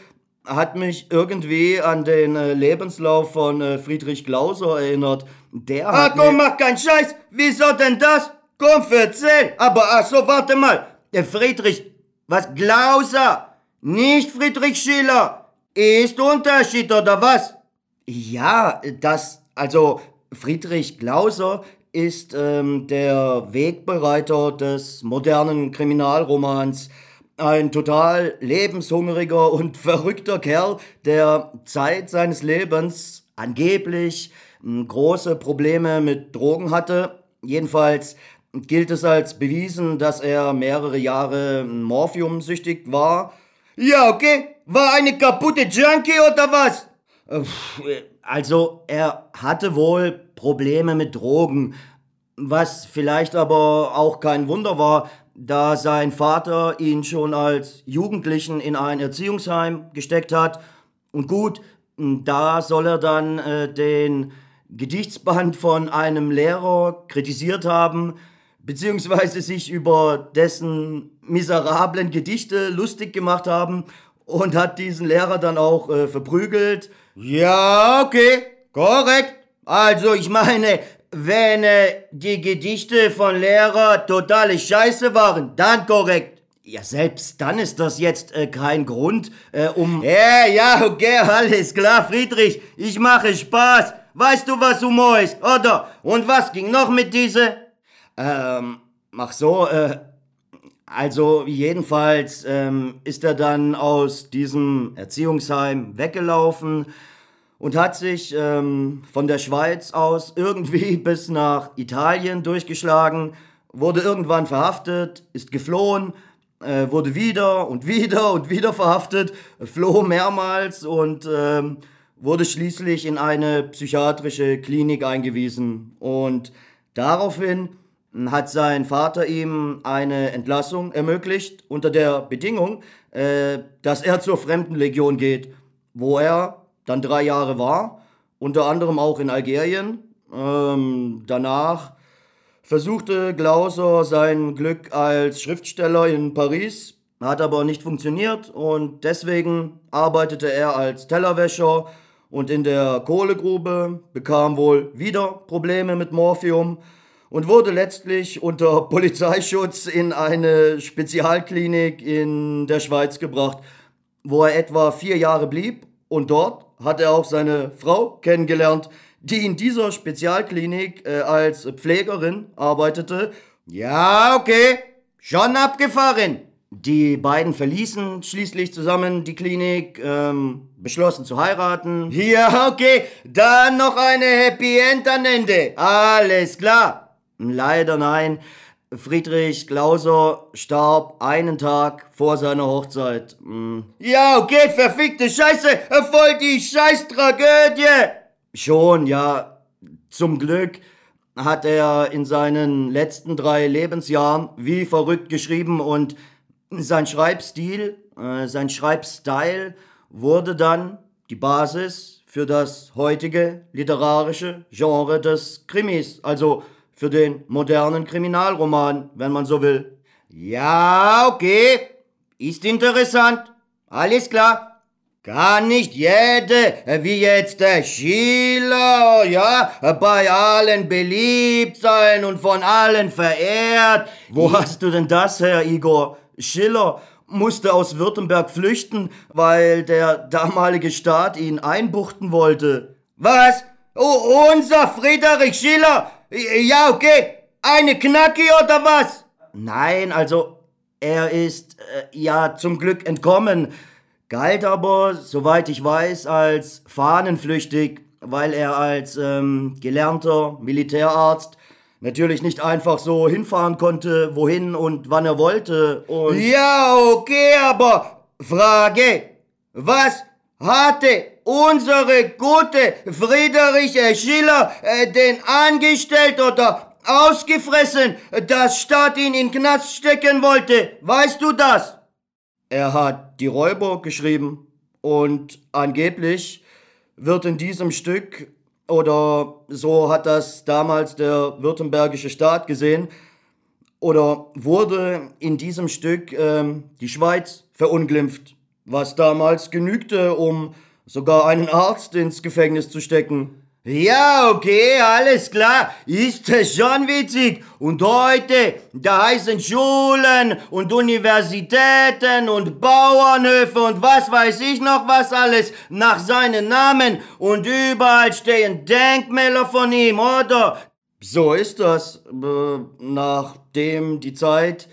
hat mich irgendwie an den äh, Lebenslauf von äh, Friedrich Glauser erinnert. Der ah, hat komm, mach keinen Scheiß. Wieso denn das? Komm, erzähl. Aber ach so, warte mal. Der Friedrich, was Glauser? Nicht Friedrich Schiller. Ist Unterschied oder was? Ja, das, also Friedrich Glauser ist ähm, der Wegbereiter des modernen Kriminalromans ein total lebenshungriger und verrückter Kerl, der Zeit seines Lebens angeblich hm, große Probleme mit Drogen hatte. Jedenfalls gilt es als bewiesen, dass er mehrere Jahre morphiumsüchtig war. Ja, okay. War eine kaputte Junkie oder was? Also, er hatte wohl Probleme mit Drogen, was vielleicht aber auch kein Wunder war, da sein Vater ihn schon als Jugendlichen in ein Erziehungsheim gesteckt hat. Und gut, da soll er dann äh, den Gedichtsband von einem Lehrer kritisiert haben, beziehungsweise sich über dessen miserablen Gedichte lustig gemacht haben und hat diesen Lehrer dann auch äh, verprügelt. Ja, okay, korrekt. Also ich meine, wenn äh, die Gedichte von Lehrer totale Scheiße waren, dann korrekt. Ja, selbst dann ist das jetzt äh, kein Grund, äh, um... Ja, ja, okay, alles klar, Friedrich. Ich mache Spaß. Weißt du, was Humor ist, oder? Und was ging noch mit diese? Ähm, ach so, äh, also jedenfalls ähm, ist er dann aus diesem Erziehungsheim weggelaufen und hat sich ähm, von der Schweiz aus irgendwie bis nach Italien durchgeschlagen, wurde irgendwann verhaftet, ist geflohen, äh, wurde wieder und wieder und wieder verhaftet, floh mehrmals und ähm, wurde schließlich in eine psychiatrische Klinik eingewiesen. Und daraufhin hat sein Vater ihm eine Entlassung ermöglicht unter der Bedingung, äh, dass er zur Fremdenlegion geht, wo er dann drei Jahre war, unter anderem auch in Algerien. Ähm, danach versuchte Glauser sein Glück als Schriftsteller in Paris, hat aber nicht funktioniert und deswegen arbeitete er als Tellerwäscher und in der Kohlegrube, bekam wohl wieder Probleme mit Morphium und wurde letztlich unter Polizeischutz in eine Spezialklinik in der Schweiz gebracht, wo er etwa vier Jahre blieb und dort hat er auch seine Frau kennengelernt, die in dieser Spezialklinik äh, als Pflegerin arbeitete. Ja, okay, schon abgefahren. Die beiden verließen schließlich zusammen die Klinik, ähm, beschlossen zu heiraten. Ja, okay, dann noch eine Happy End an Ende. Alles klar. Leider nein. Friedrich Glauser starb einen Tag vor seiner Hochzeit. Hm. Ja, okay, verfickte Scheiße, voll die Scheißtragödie. Schon, ja. Zum Glück hat er in seinen letzten drei Lebensjahren wie verrückt geschrieben und sein Schreibstil, äh, sein Schreibstyle wurde dann die Basis für das heutige literarische Genre des Krimis, also für den modernen Kriminalroman, wenn man so will. Ja, okay. Ist interessant. Alles klar. Kann nicht jede, wie jetzt der Schiller, ja, bei allen beliebt sein und von allen verehrt. Wo hast du denn das, Herr Igor? Schiller musste aus Württemberg flüchten, weil der damalige Staat ihn einbuchten wollte. Was? Oh, unser Friedrich Schiller? Ja, okay. Eine Knacki oder was? Nein, also er ist äh, ja zum Glück entkommen, galt aber, soweit ich weiß, als fahnenflüchtig, weil er als ähm, gelernter Militärarzt natürlich nicht einfach so hinfahren konnte, wohin und wann er wollte. Und ja, okay, aber Frage, was hatte unsere gute Friedrich Schiller äh, denn angestellt oder ausgefressen, dass Staat ihn in Knast stecken wollte? Weißt du das? Er hat die Räuber geschrieben und angeblich wird in diesem Stück oder so hat das damals der württembergische Staat gesehen. Oder wurde in diesem Stück ähm, die Schweiz verunglimpft, was damals genügte, um sogar einen Arzt ins Gefängnis zu stecken. Ja, okay, alles klar. Ist schon witzig. Und heute, da heißen Schulen und Universitäten und Bauernhöfe und was weiß ich noch was alles nach seinen Namen. Und überall stehen Denkmäler von ihm, oder? So ist das. Nachdem die Zeit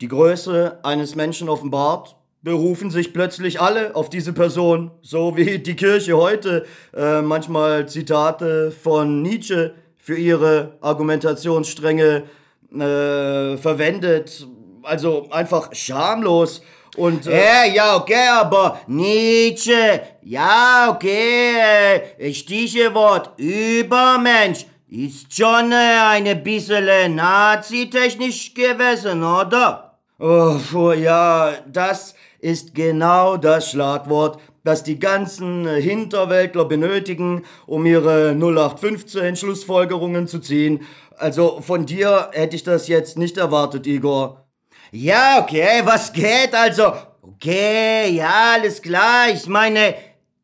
die Größe eines Menschen offenbart, berufen sich plötzlich alle auf diese Person, so wie die Kirche heute äh, manchmal Zitate von Nietzsche für ihre Argumentationsstränge äh, verwendet. Also einfach schamlos. Und, äh, ja, ja, okay, aber Nietzsche, ja, okay, äh, Stichwort Übermensch, ist schon äh, eine bisschen nazi-technisch gewesen, oder? Oh, ja, das ist genau das Schlagwort, das die ganzen Hinterwäldler benötigen, um ihre 0815 Schlussfolgerungen zu ziehen. Also von dir hätte ich das jetzt nicht erwartet, Igor. Ja, okay, was geht also? Okay, ja, alles klar. Ich meine,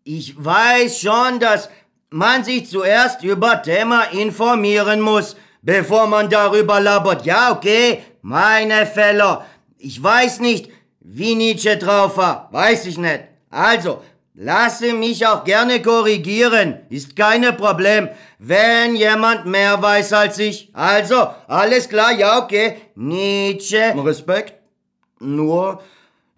ich weiß schon, dass man sich zuerst über Thema informieren muss, bevor man darüber labert. Ja, okay, meine Fälle. Ich weiß nicht, wie Nietzsche drauf war, weiß ich nicht. Also, lasse mich auch gerne korrigieren, ist kein Problem, wenn jemand mehr weiß als ich. Also, alles klar, ja, okay. Nietzsche. Respekt. Nur,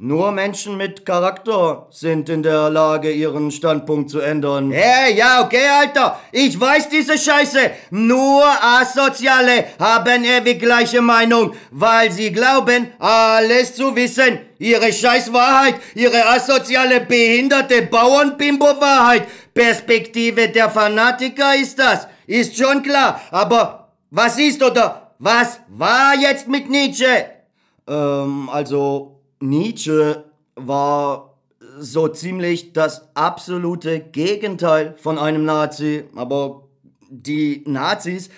nur Menschen mit Charakter sind in der Lage, ihren Standpunkt zu ändern. Hey, ja, okay, Alter. Ich weiß diese Scheiße. Nur Asoziale haben ewig gleiche Meinung, weil sie glauben, alles zu wissen. Ihre Scheißwahrheit, ihre asoziale, behinderte Bauernbimbo-Wahrheit. Perspektive der Fanatiker ist das. Ist schon klar. Aber was ist oder was war jetzt mit Nietzsche? Ähm, also Nietzsche war so ziemlich das absolute Gegenteil von einem Nazi, aber die Nazis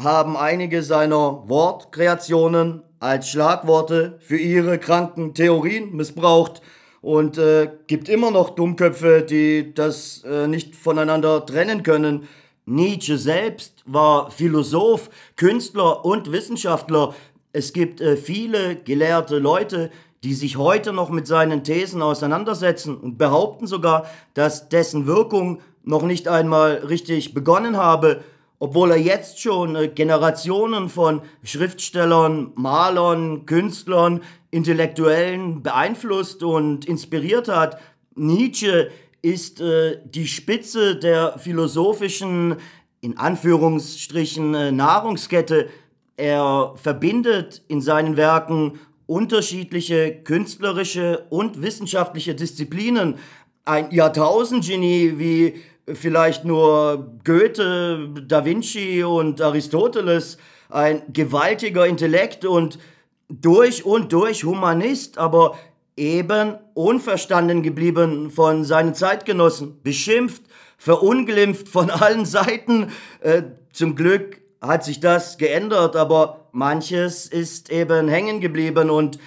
haben einige seiner Wortkreationen als Schlagworte für ihre kranken Theorien missbraucht und äh, gibt immer noch Dummköpfe, die das äh, nicht voneinander trennen können. Nietzsche selbst war Philosoph, Künstler und Wissenschaftler. Es gibt äh, viele gelehrte Leute, die sich heute noch mit seinen Thesen auseinandersetzen und behaupten sogar, dass dessen Wirkung noch nicht einmal richtig begonnen habe, obwohl er jetzt schon äh, Generationen von Schriftstellern, Malern, Künstlern, Intellektuellen beeinflusst und inspiriert hat. Nietzsche ist äh, die Spitze der philosophischen, in Anführungsstrichen, äh, Nahrungskette. Er verbindet in seinen Werken unterschiedliche künstlerische und wissenschaftliche Disziplinen. Ein Jahrtausendgenie wie vielleicht nur Goethe, Da Vinci und Aristoteles, ein gewaltiger Intellekt und durch und durch Humanist, aber eben unverstanden geblieben von seinen Zeitgenossen, beschimpft, verunglimpft von allen Seiten. Äh, zum Glück hat sich das geändert, aber manches ist eben hängen geblieben und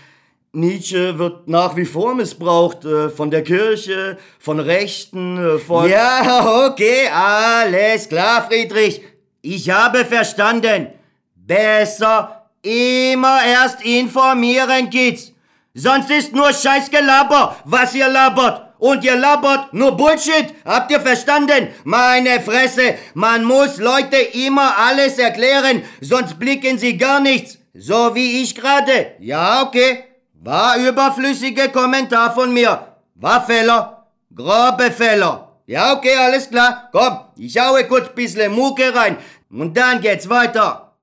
Nietzsche wird nach wie vor missbraucht äh, von der Kirche, von Rechten, äh, von... Ja, okay, alles klar, Friedrich. Ich habe verstanden. Besser immer erst informieren, Kids. Sonst ist nur Scheißgelaber, was ihr labert. Und ihr labert nur Bullshit. Habt ihr verstanden? Meine Fresse. Man muss Leute immer alles erklären, sonst blicken sie gar nichts. So wie ich gerade. Ja, okay. War überflüssige Kommentar von mir. War Fehler. Grobe Fehler. Ja, okay, alles klar. Komm, ich haue kurz bisschen Mucke rein. Und dann geht's weiter.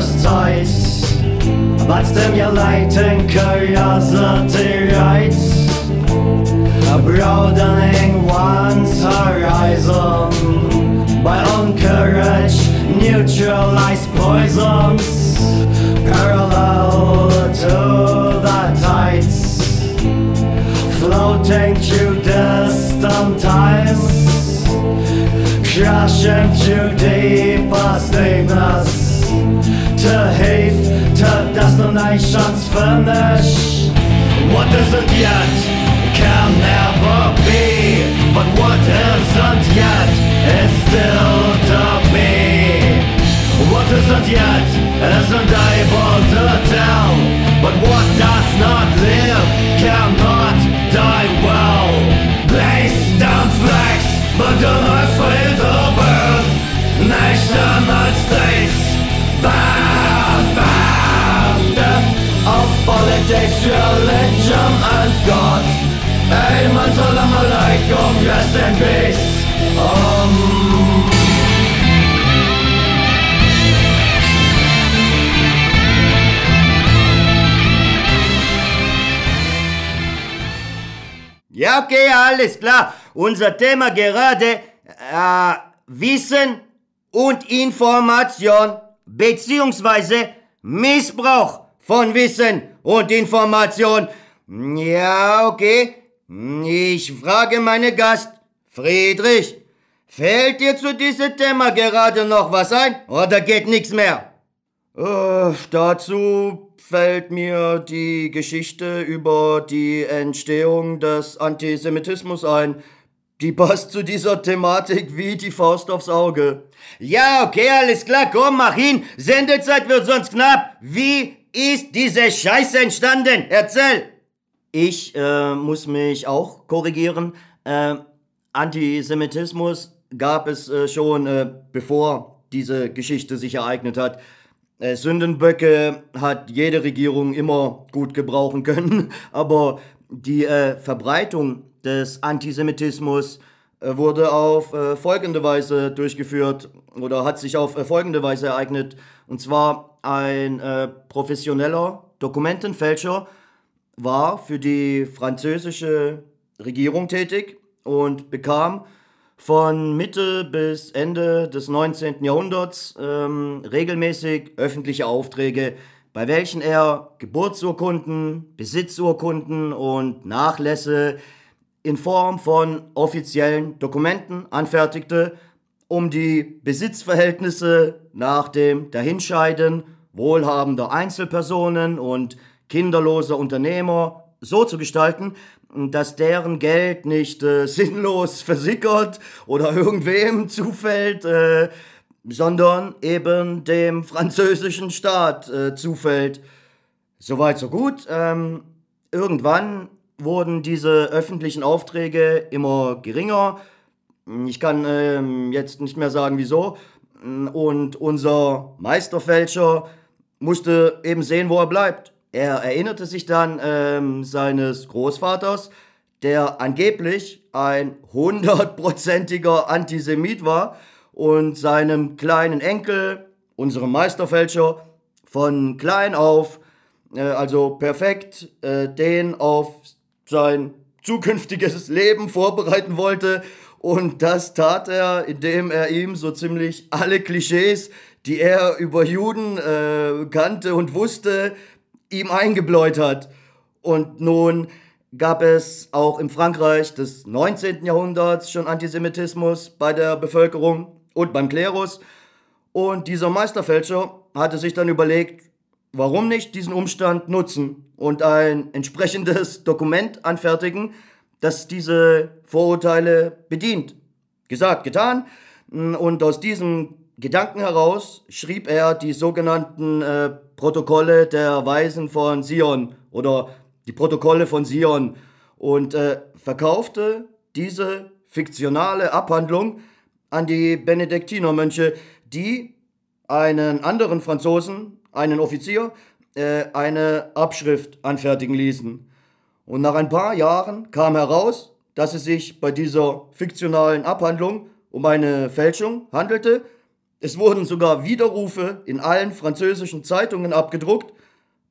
The first sight, but stimulating curiosity rights. Broadening one's horizon by encourage neutralize poisons parallel to the tides floating through distant times crashing through deepest destinations finish. What isn't yet? Can never be, but what isn't yet? Is still to be. What isn't yet? Isn't able to tell, but what politics, religion, and God. Amen, salam alaikum, rest in peace. Um. Ja, okay, alles klar. Unser Thema gerade äh, Wissen und Information beziehungsweise Missbrauch von Wissen und Information. Ja, okay. Ich frage meine Gast, Friedrich, fällt dir zu diesem Thema gerade noch was ein oder geht nichts mehr? Äh, dazu fällt mir die Geschichte über die Entstehung des Antisemitismus ein. Die passt zu dieser Thematik wie die Faust aufs Auge. Ja, okay, alles klar, komm, mach hin. Sendezeit wird sonst knapp. Wie ist diese Scheiße entstanden? Erzähl. Ich äh, muss mich auch korrigieren. Äh, Antisemitismus gab es äh, schon, äh, bevor diese Geschichte sich ereignet hat. Äh, Sündenböcke hat jede Regierung immer gut gebrauchen können, aber die äh, Verbreitung des Antisemitismus wurde auf äh, folgende Weise durchgeführt oder hat sich auf äh, folgende Weise ereignet. Und zwar ein äh, professioneller Dokumentenfälscher war für die französische Regierung tätig und bekam von Mitte bis Ende des 19. Jahrhunderts ähm, regelmäßig öffentliche Aufträge, bei welchen er Geburtsurkunden, Besitzurkunden und Nachlässe in Form von offiziellen Dokumenten anfertigte, um die Besitzverhältnisse nach dem Dahinscheiden wohlhabender Einzelpersonen und kinderloser Unternehmer so zu gestalten, dass deren Geld nicht äh, sinnlos versickert oder irgendwem zufällt, äh, sondern eben dem französischen Staat äh, zufällt. Soweit, so gut. Ähm, irgendwann wurden diese öffentlichen Aufträge immer geringer. Ich kann ähm, jetzt nicht mehr sagen, wieso. Und unser Meisterfälscher musste eben sehen, wo er bleibt. Er erinnerte sich dann ähm, seines Großvaters, der angeblich ein hundertprozentiger Antisemit war und seinem kleinen Enkel, unserem Meisterfälscher, von klein auf, äh, also perfekt, äh, den auf sein zukünftiges Leben vorbereiten wollte Und das tat er, indem er ihm so ziemlich alle Klischees, die er über Juden äh, kannte und wusste, ihm eingebläut hat. Und nun gab es auch im Frankreich des 19. Jahrhunderts schon Antisemitismus bei der Bevölkerung und beim Klerus. Und dieser Meisterfälscher hatte sich dann überlegt, warum nicht diesen Umstand nutzen und ein entsprechendes Dokument anfertigen, das diese Vorurteile bedient. Gesagt, getan. Und aus diesem Gedanken heraus schrieb er die sogenannten äh, Protokolle der Weisen von Sion oder die Protokolle von Sion und äh, verkaufte diese fiktionale Abhandlung an die Benediktinermönche, die einen anderen Franzosen, einen Offizier, äh, eine Abschrift anfertigen ließen. Und nach ein paar Jahren kam heraus, dass es sich bei dieser fiktionalen Abhandlung um eine Fälschung handelte. Es wurden sogar Widerrufe in allen französischen Zeitungen abgedruckt,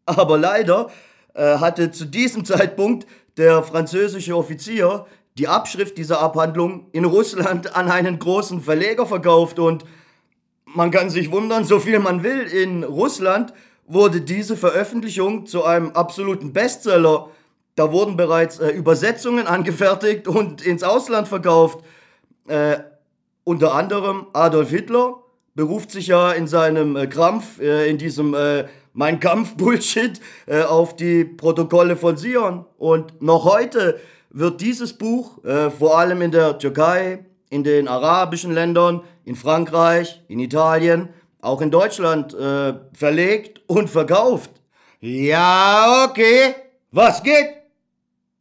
aber leider äh, hatte zu diesem Zeitpunkt der französische Offizier die Abschrift dieser Abhandlung in Russland an einen großen Verleger verkauft und man kann sich wundern, so viel man will, in Russland wurde diese Veröffentlichung zu einem absoluten Bestseller. Da wurden bereits äh, Übersetzungen angefertigt und ins Ausland verkauft. Äh, unter anderem Adolf Hitler beruft sich ja in seinem äh, Krampf, äh, in diesem äh, Mein Kampf-Bullshit, äh, auf die Protokolle von Sion. Und noch heute wird dieses Buch vor allem in der Türkei, in den arabischen Ländern, in Frankreich, in Italien, auch in Deutschland äh, verlegt und verkauft. Ja, okay. Was geht?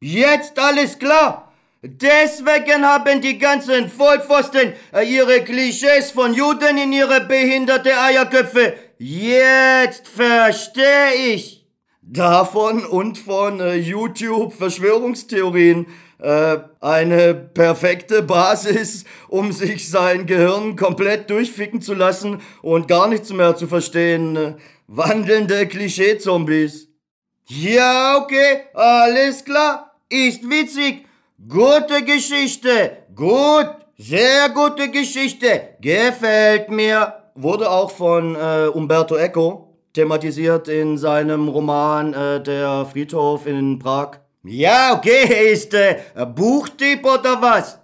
Jetzt alles klar. Deswegen haben die ganzen Vollpfosten äh, ihre Klischees von Juden in ihre behinderte Eierköpfe. Jetzt verstehe ich. Davon und von äh, YouTube Verschwörungstheorien äh, eine perfekte Basis, um sich sein Gehirn komplett durchficken zu lassen und gar nichts mehr zu verstehen. Wandelnde Klischee-Zombies. Ja, okay, alles klar. Ist witzig. Gute Geschichte. Gut. Sehr gute Geschichte. Gefällt mir. Wurde auch von äh, Umberto Eco thematisiert in seinem Roman äh, Der Friedhof in Prag. Ja, okay, ist äh, Buchtipp oder was?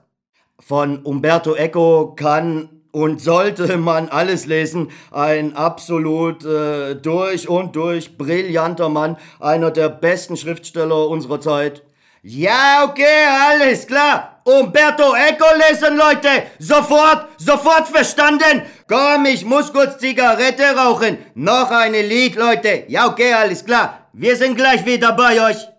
Von Umberto Eco kann und sollte man alles lesen. Ein absolut äh, durch und durch brillanter Mann, einer der besten Schriftsteller unserer Zeit. Ja, okay, alles klar. Umberto Eco lesen, Leute. Sofort, sofort verstanden. Komm, ich muss kurz Zigarette rauchen. Noch eine Lied, Leute. Ja, okay, alles klar. Wir sind gleich wieder bei euch.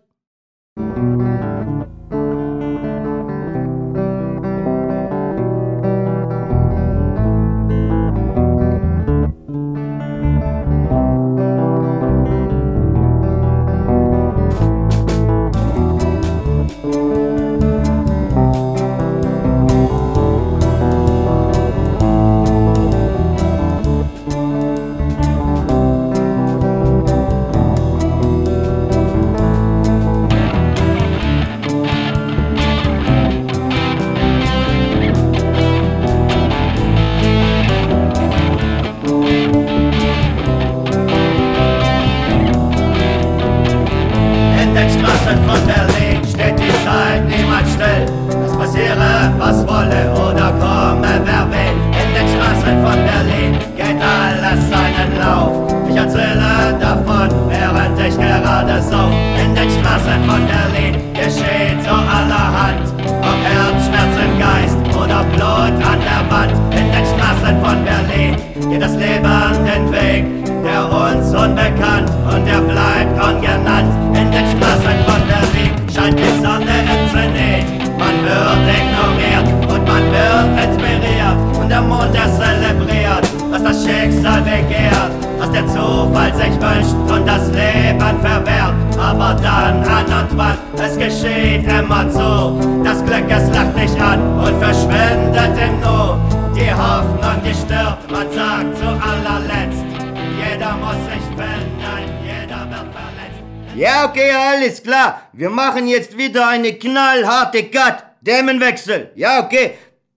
Ja, okay, alles klar. Wir machen jetzt wieder eine knallharte Cut. Dämmenwechsel. Ja, okay.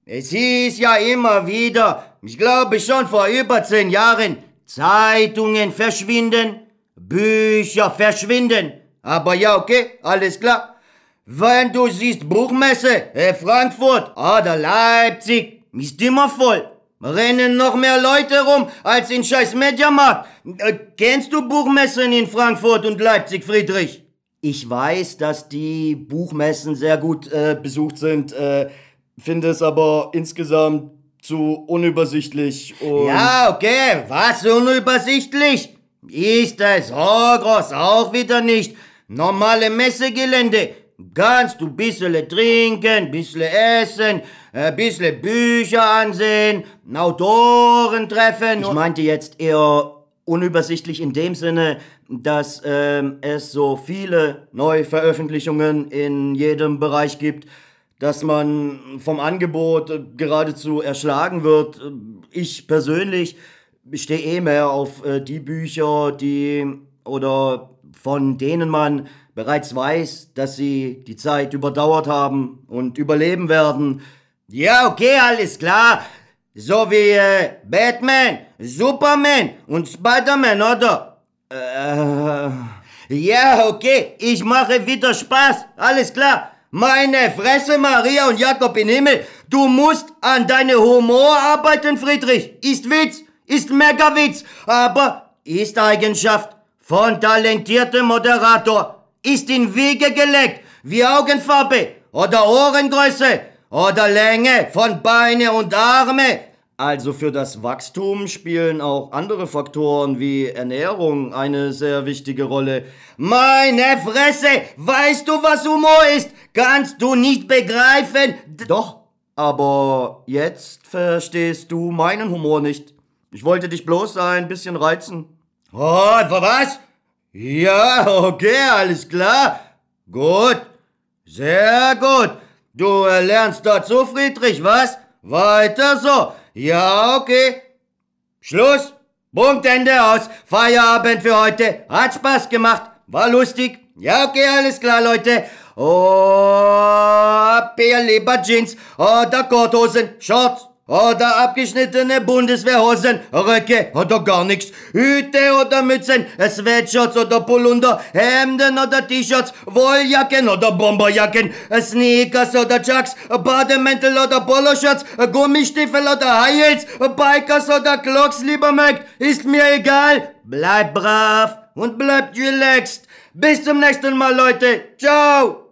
Es hieß ja immer wieder, ich glaube schon vor über zehn Jahren, Zeitungen verschwinden, Bücher verschwinden. Aber ja, okay, alles klar. Wenn du siehst Buchmesse, äh, Frankfurt oder Leipzig, ist immer voll. Rennen noch mehr Leute rum als in scheiß Mediamarkt. Äh, kennst du Buchmessen in Frankfurt und Leipzig, Friedrich? Ich weiß, dass die Buchmessen sehr gut äh, besucht sind, äh, finde es aber insgesamt zu unübersichtlich und... Ja, okay, was unübersichtlich? Ist es so groß auch wieder nicht. Normale Messegelände. Kannst du bissle trinken, bissle essen, ein bisschen Bücher ansehen, Autoren treffen. Ich meinte jetzt eher unübersichtlich in dem Sinne, dass ähm, es so viele Neuveröffentlichungen in jedem Bereich gibt, dass man vom Angebot äh, geradezu erschlagen wird. Ich persönlich stehe eh mehr auf äh, die Bücher, die oder von denen man bereits weiß, dass sie die Zeit überdauert haben und überleben werden. Ja, okay, alles klar. So wie äh, Batman, Superman und Spider-Man, oder? Äh, ja, okay, ich mache wieder Spaß, alles klar. Meine Fresse, Maria und Jakob im Himmel. Du musst an deine Humor arbeiten, Friedrich. Ist Witz, ist Megawitz, aber ist Eigenschaft von talentiertem Moderator. Ist in Wege gelegt, wie Augenfarbe oder Ohrengröße oder Länge von Beine und Arme. Also für das Wachstum spielen auch andere Faktoren wie Ernährung eine sehr wichtige Rolle. Meine Fresse! Weißt du, was Humor ist? Kannst du nicht begreifen? Doch, aber jetzt verstehst du meinen Humor nicht. Ich wollte dich bloß ein bisschen reizen. Oh, was? Ja, okay, alles klar. Gut. Sehr gut. Du lernst dazu, Friedrich, was? Weiter so. Ja, okay. Schluss. Punkt, Ende aus. Feierabend für heute. Hat Spaß gemacht. War lustig. Ja, okay, alles klar, Leute. Oh, Bier lieber Jeans oder Korthosen, Shorts oder abgeschnittene Bundeswehrhosen, Röcke oder gar nichts, Hüte oder Mützen, Sweatshirts oder Polunder, Hemden oder T-Shirts, Wolljacken oder Bomberjacken, Sneakers oder Chucks, Bademäntel oder Poloshirts, Gummistiefel oder High Heels, Bikers oder Clocks, lieber Mac, ist mir egal. Bleib brav und bleibt relaxed. Bis zum nächsten Mal, Leute. Ciao.